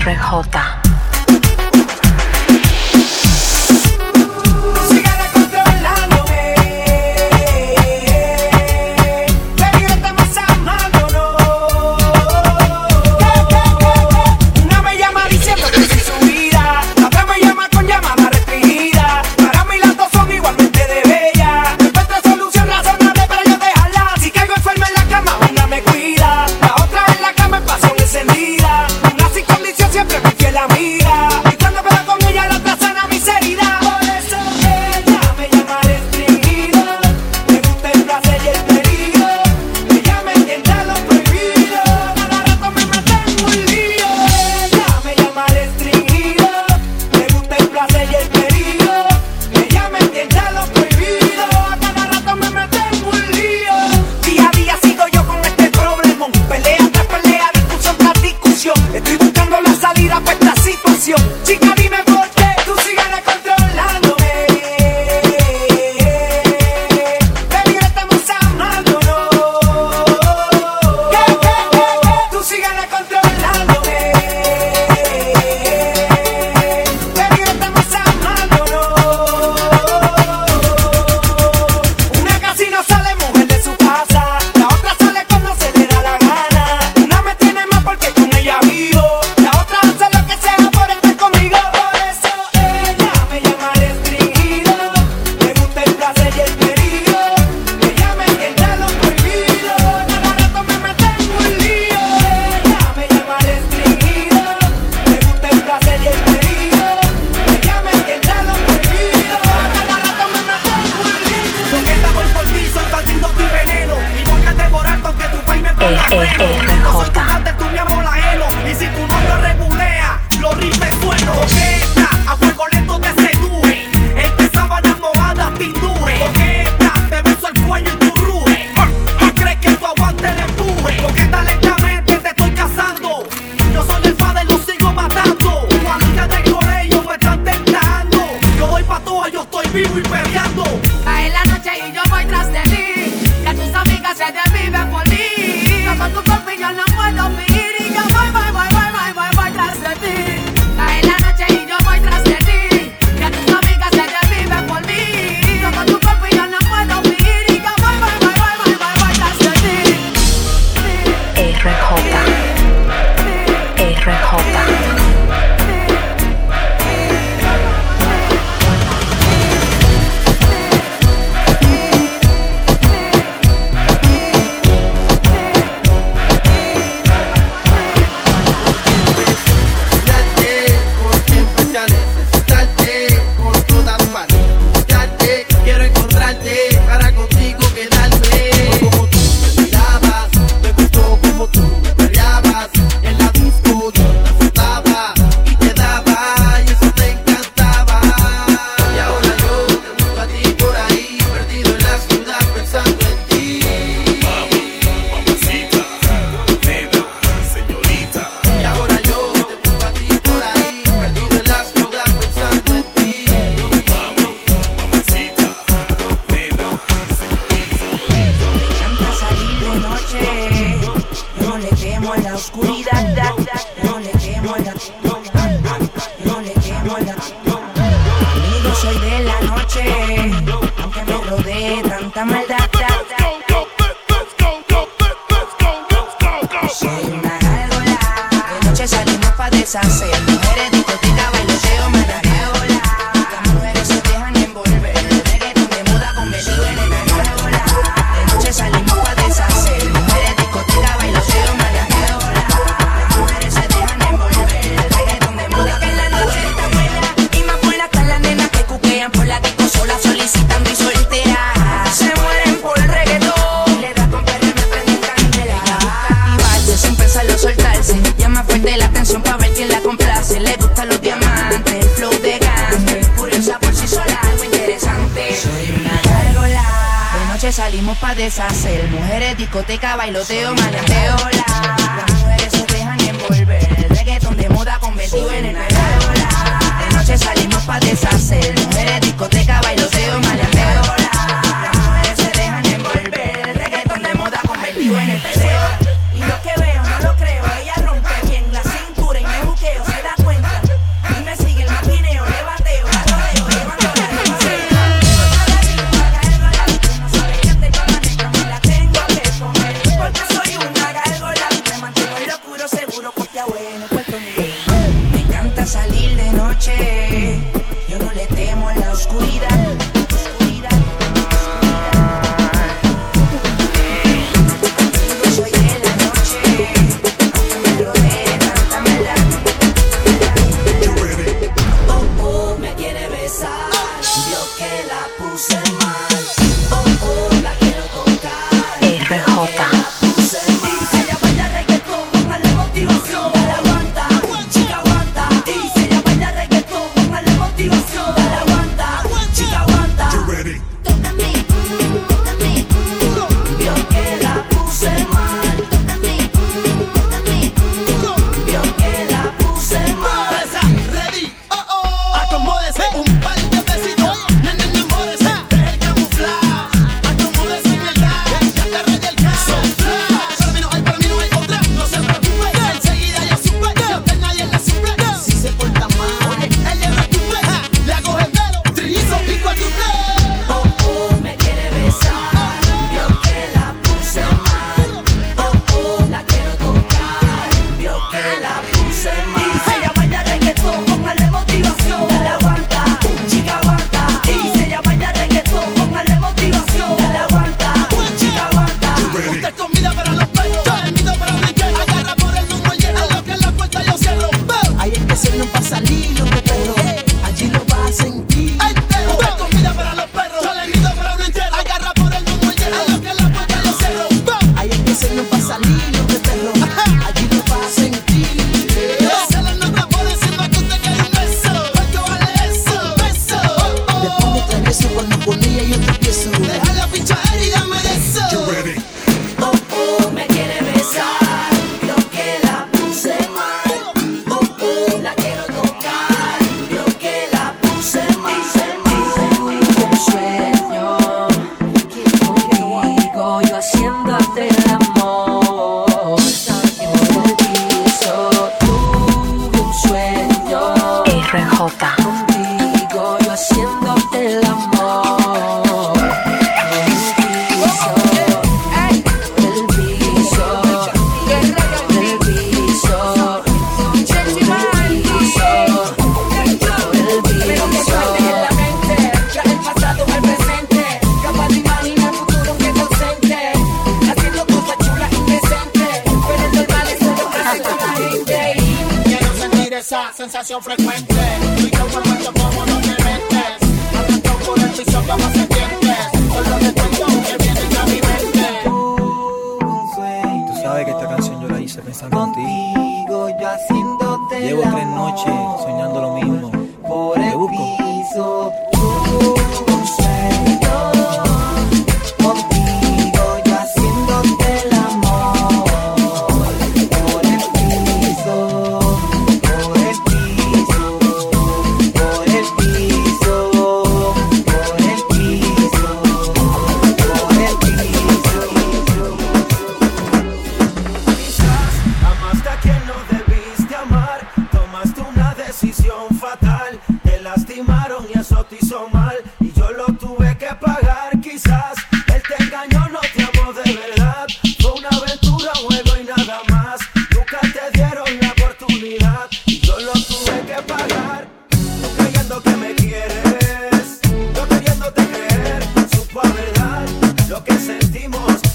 RJ. Salimos pa' deshacer. Mujeres, discoteca, bailoteo, malandeo, la. Las mujeres se dejan envolver. El reggaeton de moda convertido en el De noche salimos pa' deshacer. Mujeres, discoteca, sensación frecuente. Como no te metes. Tú sabes que esta canción yo la hice pensando en ti. Yo haciéndote Llevo tres noches soñando lo mismo. Por busco.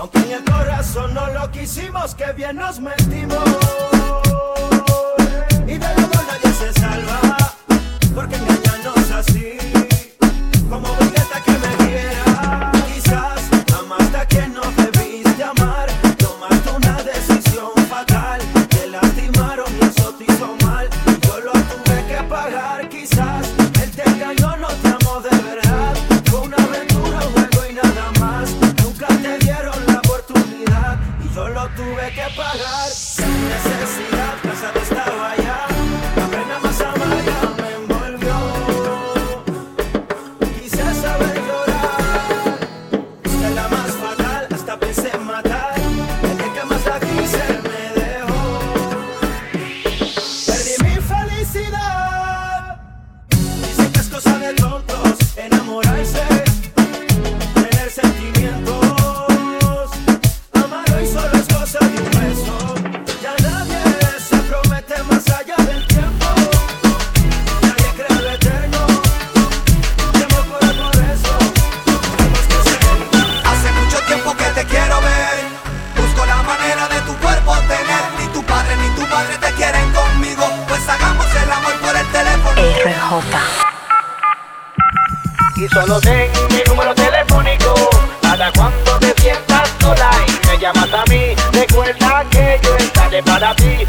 Aunque en el corazón no lo quisimos, que bien nos metimos. Y solo ten mi número telefónico para cuando te sientas sola y me llamas a mí. Recuerda que yo estaré para ti.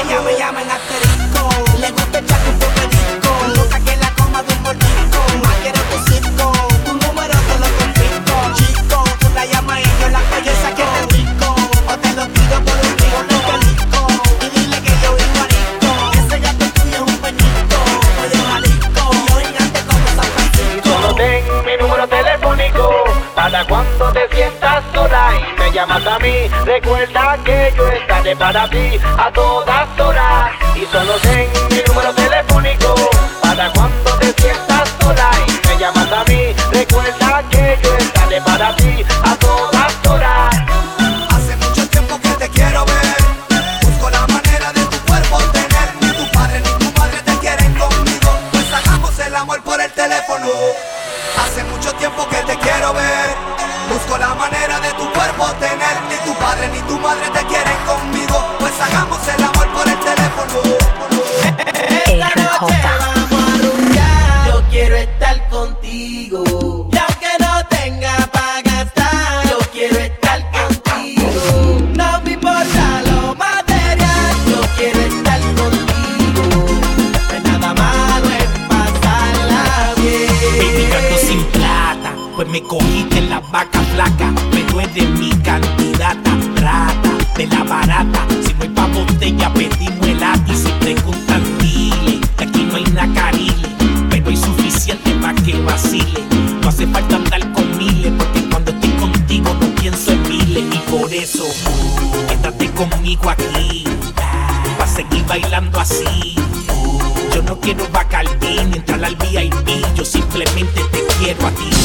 Ella me llama en asterisco. Le gusta echar un poquitico. Loca que la coma de un gordito. Más quiero tu circo. Tu número te lo confisco. Chico, tú la llamas y yo la callo que te rico. O te lo tiro por un río, no calico. Y dile que yo igualito. Ese gato tuyo es un peñito. Oye, malico. Yo gigante como San Francisco. Solo ten mi número telefónico. Para cuando te sientas sola y me llamas a mí, recuerda que yo para ti a todas horas. Y solo ten mi número telefónico para cuando te sientas sola y me llamas a mí. Recuerda Me cogiste en la vaca flaca, pero eres mi candidata. rata de la barata, si no hay pa' botella pedimos el y Si preguntan dile, que aquí no hay nacarile, pero hay suficiente pa' que vacile. No hace falta andar con miles, porque cuando estoy contigo no pienso en miles. Y por eso, quédate conmigo aquí, pa' seguir bailando así. Yo no quiero Bacardí ni entrar al VIP, yo simplemente te quiero a ti.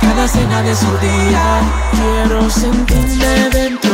Cada cena de su día quiero sentirme dentro.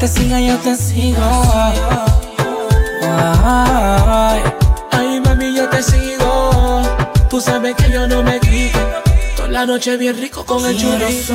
te siga, yo te sigo. Ay, ay, mami, yo te sigo. Tú sabes que yo no me quito. Toda la noche bien rico con el chorizo.